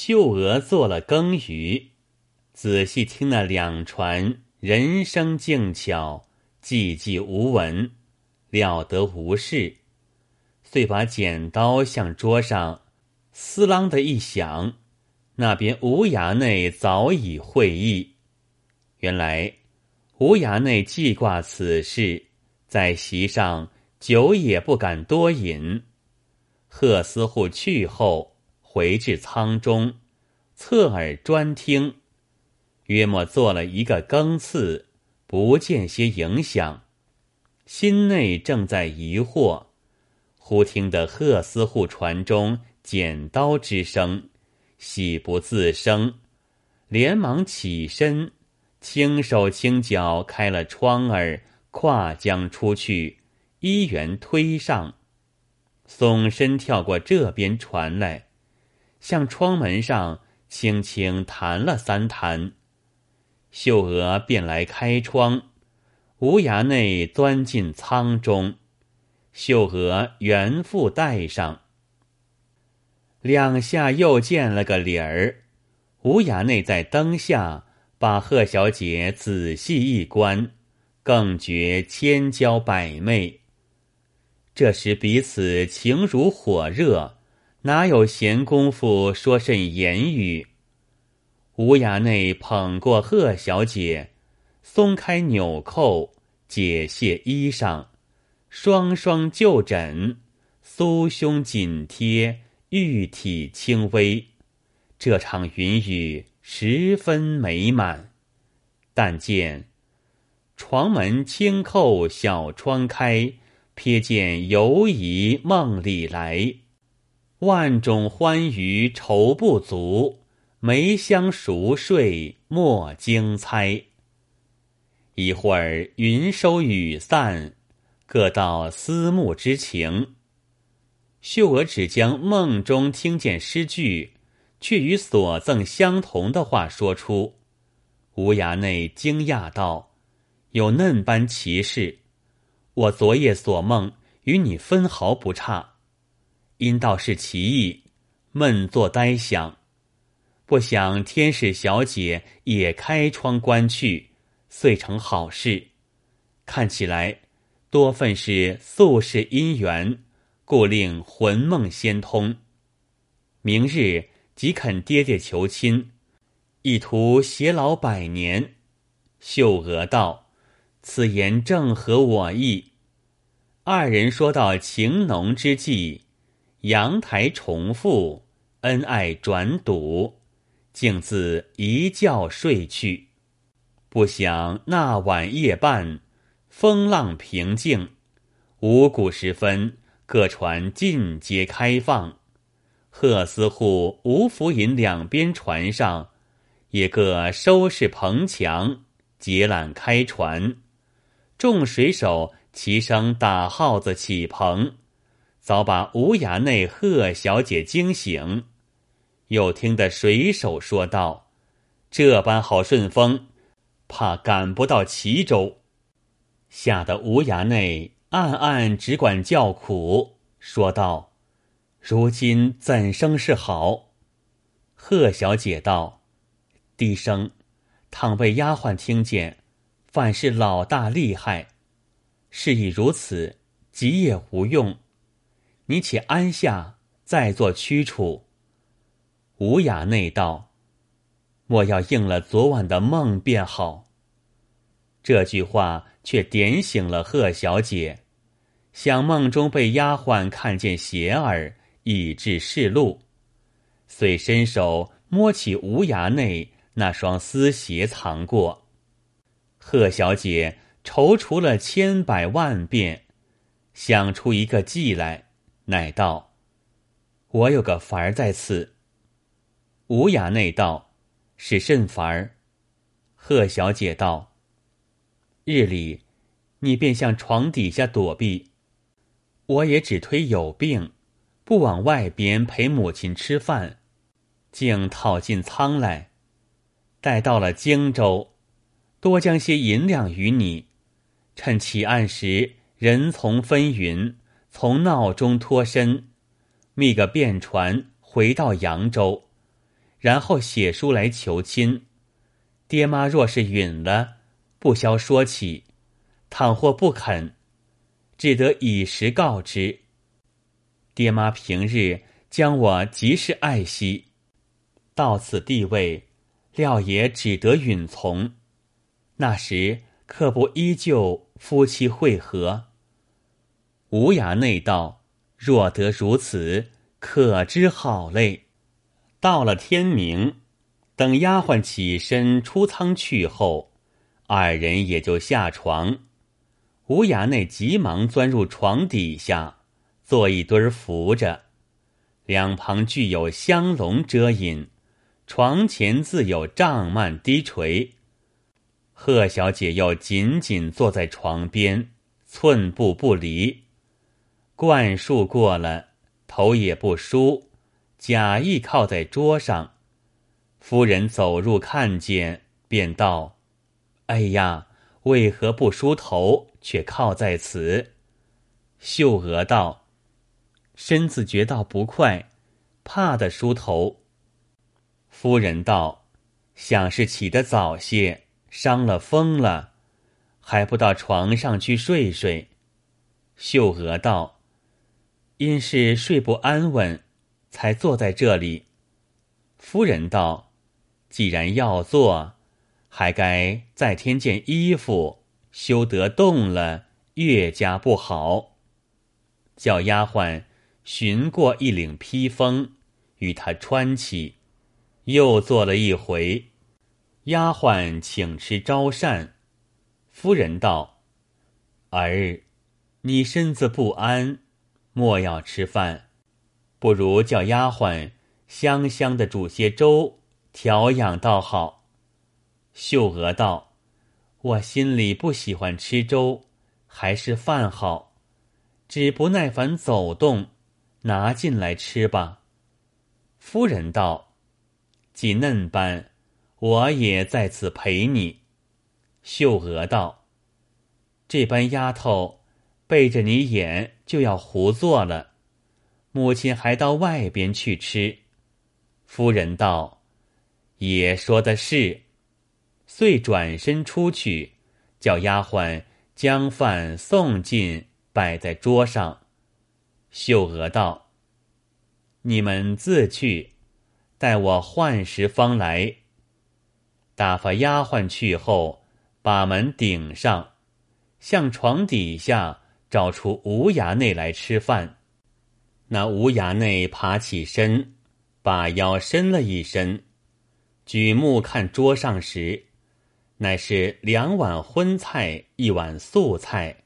秀娥做了羹鱼，仔细听那两船人声静悄，寂寂无闻，了得无事，遂把剪刀向桌上，撕啷的一响，那边无涯内早已会意。原来无涯内记挂此事，在席上酒也不敢多饮。贺思户去后。回至舱中，侧耳专听，约莫做了一个更次，不见些影响。心内正在疑惑，忽听得贺思户船中剪刀之声，喜不自胜，连忙起身，轻手轻脚开了窗儿，跨江出去，一员推上，耸身跳过这边船来。向窗门上轻轻弹了三弹，秀娥便来开窗，无涯内钻进舱中，秀娥原复带上，两下又见了个理儿。无涯内在灯下把贺小姐仔细一观，更觉千娇百媚。这时彼此情如火热。哪有闲工夫说甚言语？吴衙内捧过贺小姐，松开纽扣，解卸衣裳，双双就枕，酥胸紧贴，玉体轻微。这场云雨十分美满。但见床门轻扣，小窗开，瞥见游移梦里来。万种欢愉愁不足，梅香熟睡莫惊猜。一会儿云收雨散，各道思慕之情。秀娥只将梦中听见诗句，却与所赠相同的话说出。无涯内惊讶道：“有嫩般奇事，我昨夜所梦与你分毫不差。”因道是奇异，闷坐呆想，不想天使小姐也开窗观去，遂成好事。看起来多份是宿世姻缘，故令魂梦先通。明日即肯爹爹求亲，意图偕老百年。秀娥道：“此言正合我意。”二人说到情浓之际。阳台重复，恩爱转赌，竟自一觉睡去。不想那晚夜半，风浪平静，五谷时分，各船尽皆开放。贺思户、吴福银两边船上，也各收拾棚墙，结缆开船。众水手齐声打号子起棚。早把无涯内贺小姐惊醒，又听得水手说道：“这般好顺风，怕赶不到齐州。”吓得无涯内暗暗只管叫苦，说道：“如今怎生是好？”贺小姐道：“低声，倘被丫鬟听见，反是老大厉害。事已如此，急也无用。”你且安下，再做驱除。无雅内道，莫要应了昨晚的梦便好。这句话却点醒了贺小姐，想梦中被丫鬟看见鞋儿，以致示路，遂伸手摸起无涯内那双丝鞋，藏过。贺小姐踌躇了千百万遍，想出一个计来。乃道：“我有个法儿在此。”无雅内道：“是甚法儿？”贺小姐道：“日里，你便向床底下躲避，我也只推有病，不往外边陪母亲吃饭，竟讨进仓来。待到了荆州，多将些银两与你，趁起案时人从纷纭。”从闹中脱身，觅个便船回到扬州，然后写书来求亲。爹妈若是允了，不消说起；倘或不肯，只得以实告之。爹妈平日将我极是爱惜，到此地位，料也只得允从。那时可不依旧夫妻会合。无涯内道，若得如此，可知好嘞。到了天明，等丫鬟起身出仓去后，二人也就下床。无涯内急忙钻入床底下，做一堆扶着，两旁具有香笼遮引，床前自有帐幔低垂。贺小姐又紧紧坐在床边，寸步不离。灌漱过了，头也不梳。假意靠在桌上，夫人走入看见，便道：“哎呀，为何不梳头，却靠在此？”秀娥道：“身子觉到不快，怕的梳头。”夫人道：“想是起得早些，伤了风了，还不到床上去睡睡。”秀娥道：“因是睡不安稳。”才坐在这里。夫人道：“既然要坐，还该再添件衣服，休得动了，越加不好。”叫丫鬟寻过一领披风，与他穿起。又坐了一回，丫鬟请吃招膳。夫人道：“儿，你身子不安，莫要吃饭。”不如叫丫鬟香香的煮些粥调养倒好。秀娥道：“我心里不喜欢吃粥，还是饭好。只不耐烦走动，拿进来吃吧。”夫人道：“既嫩般，我也在此陪你。”秀娥道：“这般丫头背着你眼就要胡做了。”母亲还到外边去吃，夫人道：“也说的是。”遂转身出去，叫丫鬟将饭送进，摆在桌上。秀娥道：“你们自去，待我换时方来。”打发丫鬟去后，把门顶上，向床底下找出无涯内来吃饭。那无涯内爬起身，把腰伸了一伸，举目看桌上时，乃是两碗荤菜，一碗素菜，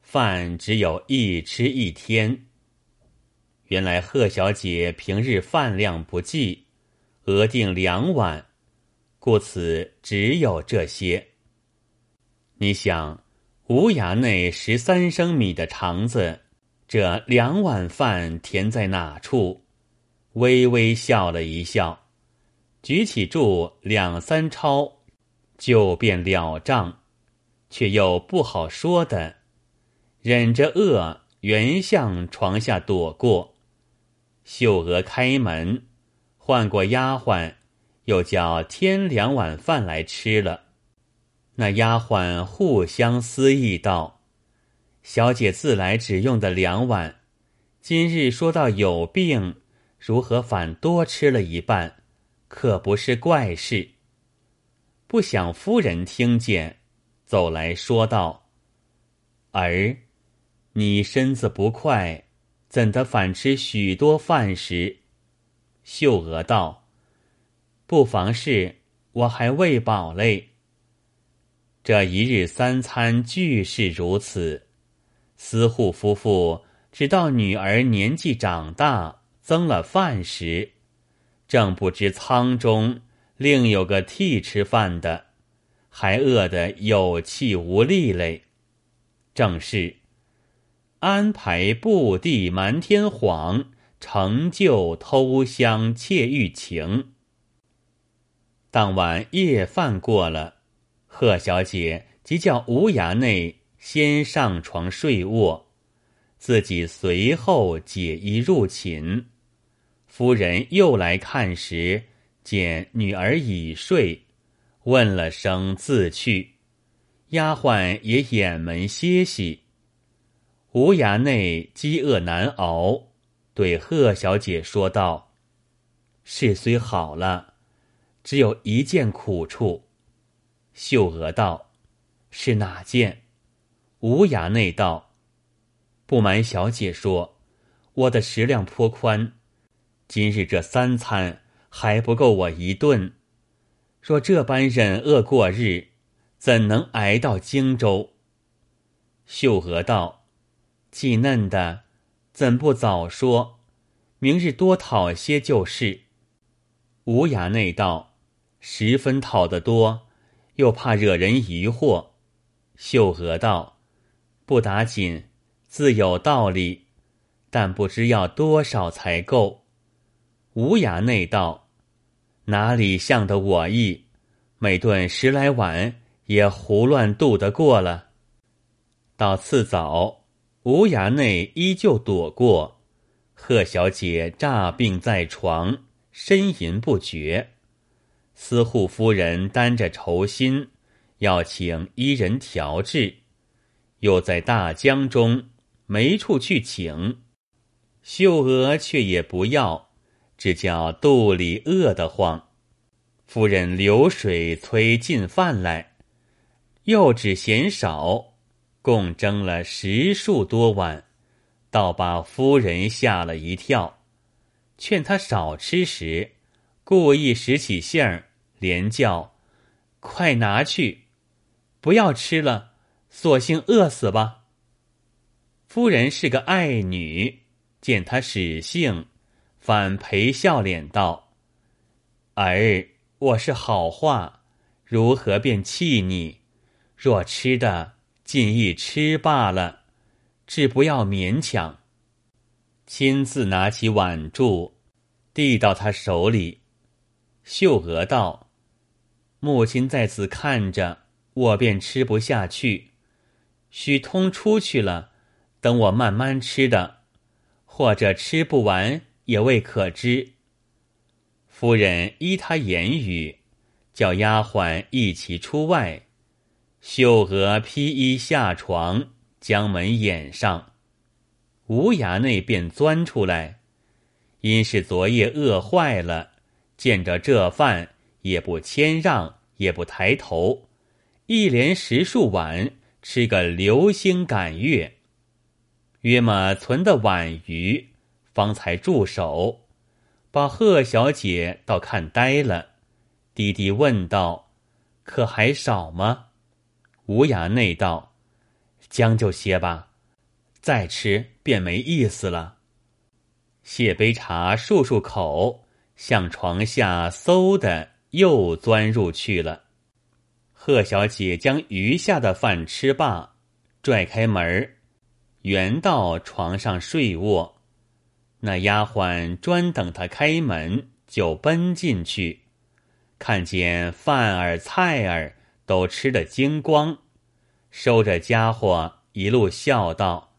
饭只有一吃一天。原来贺小姐平日饭量不计，额定两碗，故此只有这些。你想，无涯内十三升米的肠子。这两碗饭填在哪处？微微笑了一笑，举起箸两三抄，就便了账，却又不好说的，忍着饿，原向床下躲过。秀娥开门，唤过丫鬟，又叫添两碗饭来吃了。那丫鬟互相私议道。小姐自来只用的两碗，今日说到有病，如何反多吃了一半？可不是怪事。不想夫人听见，走来说道：“儿，你身子不快，怎的反吃许多饭食？”秀娥道：“不妨事，我还未饱嘞。这一日三餐俱是如此。”司户夫妇直到女儿年纪长大，增了饭食，正不知仓中另有个替吃饭的，还饿得有气无力嘞。正是安排布地瞒天谎，成就偷香窃玉情。当晚夜饭过了，贺小姐即叫无涯内。先上床睡卧，自己随后解衣入寝。夫人又来看时，见女儿已睡，问了声自去，丫鬟也掩门歇息。无衙内饥饿难熬，对贺小姐说道：“事虽好了，只有一件苦处。”秀娥道：“是哪件？”无涯内道：“不瞒小姐说，我的食量颇宽，今日这三餐。”还不够我一顿，若这般忍饿过日，怎能挨到荆州？秀娥道：“既嫩的，怎不早说？明日多讨些就是。”无涯内道：“十分讨得多，又怕惹人疑惑。”秀娥道：“不打紧，自有道理，但不知要多少才够。”无涯内道。哪里像得我意？每顿十来碗，也胡乱度得过了。到次早，无衙内依旧躲过。贺小姐诈病在床，呻吟不绝。司户夫人担着愁心，要请医人调治，又在大江中没处去请。秀娥却也不要。只叫肚里饿得慌，夫人流水催进饭来，又只嫌少，共蒸了十数多碗，倒把夫人吓了一跳。劝他少吃时，故意使起性儿，连叫：“快拿去，不要吃了，索性饿死吧。”夫人是个爱女，见他使性。反陪笑脸道：“儿，我是好话，如何便气你？若吃的，尽意吃罢了，只不要勉强。”亲自拿起碗箸，递到他手里。秀娥道：“母亲在此看着，我便吃不下去。许通出去了，等我慢慢吃的，或者吃不完。”也未可知。夫人依他言语，叫丫鬟一起出外。秀娥披衣下床，将门掩上。无衙内便钻出来，因是昨夜饿坏了，见着这饭也不谦让，也不抬头，一连十数碗吃个流星赶月。约么存的碗余。方才住手，把贺小姐倒看呆了，低低问道：“可还少吗？”无涯内道：“将就些吧，再吃便没意思了。”谢杯茶漱漱口，向床下嗖的又钻入去了。贺小姐将余下的饭吃罢，拽开门，原到床上睡卧。那丫鬟专等他开门，就奔进去，看见饭儿菜儿都吃得精光，收着家伙一路笑道：“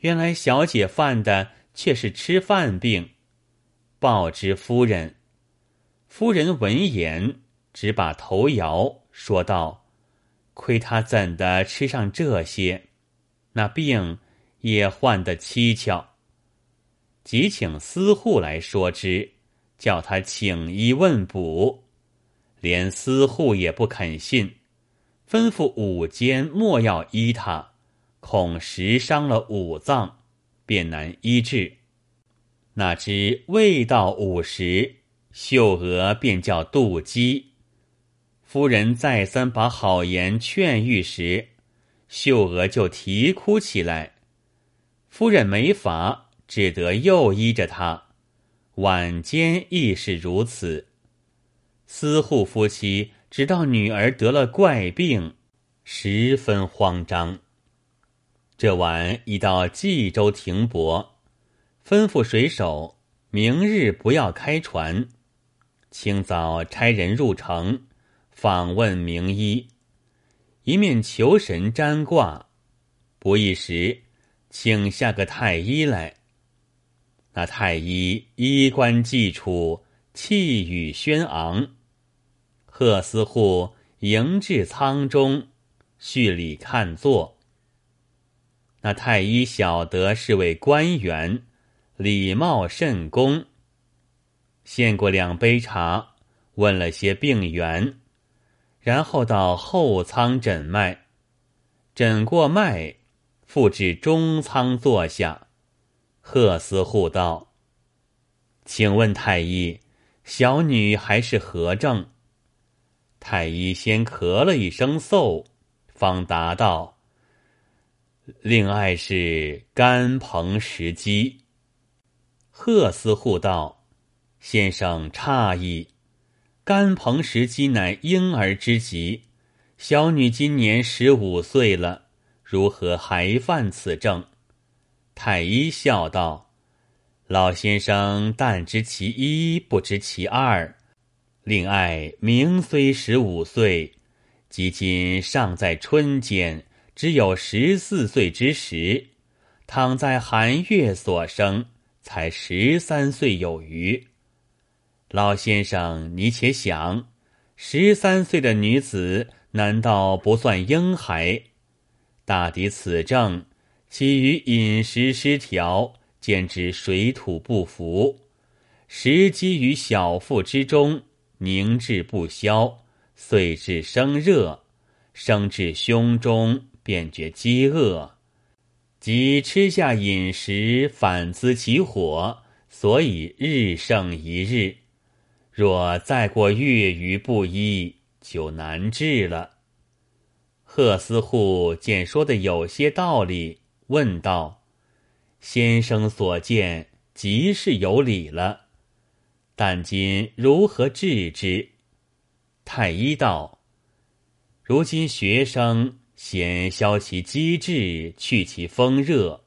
原来小姐犯的却是吃饭病。”报知夫人，夫人闻言只把头摇，说道：“亏他怎的吃上这些，那病也患得蹊跷。”即请司户来说之，叫他请医问卜，连司户也不肯信，吩咐五间莫要医他，恐时伤了五脏，便难医治。哪知未到午时，秀娥便叫妒姬。夫人再三把好言劝喻时，秀娥就啼哭起来。夫人没法。只得又依着她，晚间亦是如此。司户夫妻直到女儿得了怪病，十分慌张。这晚已到冀州停泊，吩咐水手明日不要开船，清早差人入城访问名医，一面求神占卦，不一时请下个太医来。那太医衣冠既楚，气宇轩昂。贺司户迎至舱中，叙礼看坐。那太医晓得是位官员，礼貌甚恭。献过两杯茶，问了些病源，然后到后舱诊脉，诊过脉，复至中舱坐下。贺司护道：“请问太医，小女还是何症？”太医先咳了一声嗽，方答道：“令爱是肝膨食积。”贺司护道。先生诧异，肝膨石积乃婴儿之疾，小女今年十五岁了，如何还犯此症？太医笑道：“老先生但知其一，不知其二。令爱明虽十五岁，即今尚在春间，只有十四岁之时，倘在寒月所生，才十三岁有余。”老先生，你且想，十三岁的女子难道不算婴孩？大抵此症，起于饮食失调，简直水土不服，食积于小腹之中，凝滞不消，遂致生热，生至胸中，便觉饥饿，即吃下饮食，反滋其火，所以日盛一日。若再过月余不医，就难治了。贺司户见说的有些道理，问道：“先生所见，极是有理了。但今如何治之？”太医道：“如今学生先消其积滞，去其风热，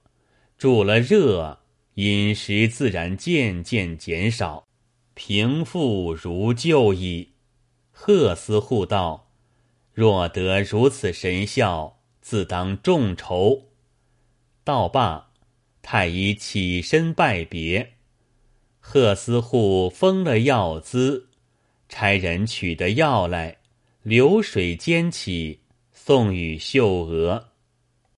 助了热，饮食自然渐渐减少。”平复如旧矣。贺司户道：“若得如此神效，自当众筹。”道罢，太医起身拜别。贺司户封了药资，差人取得药来，流水煎起，送与秀娥。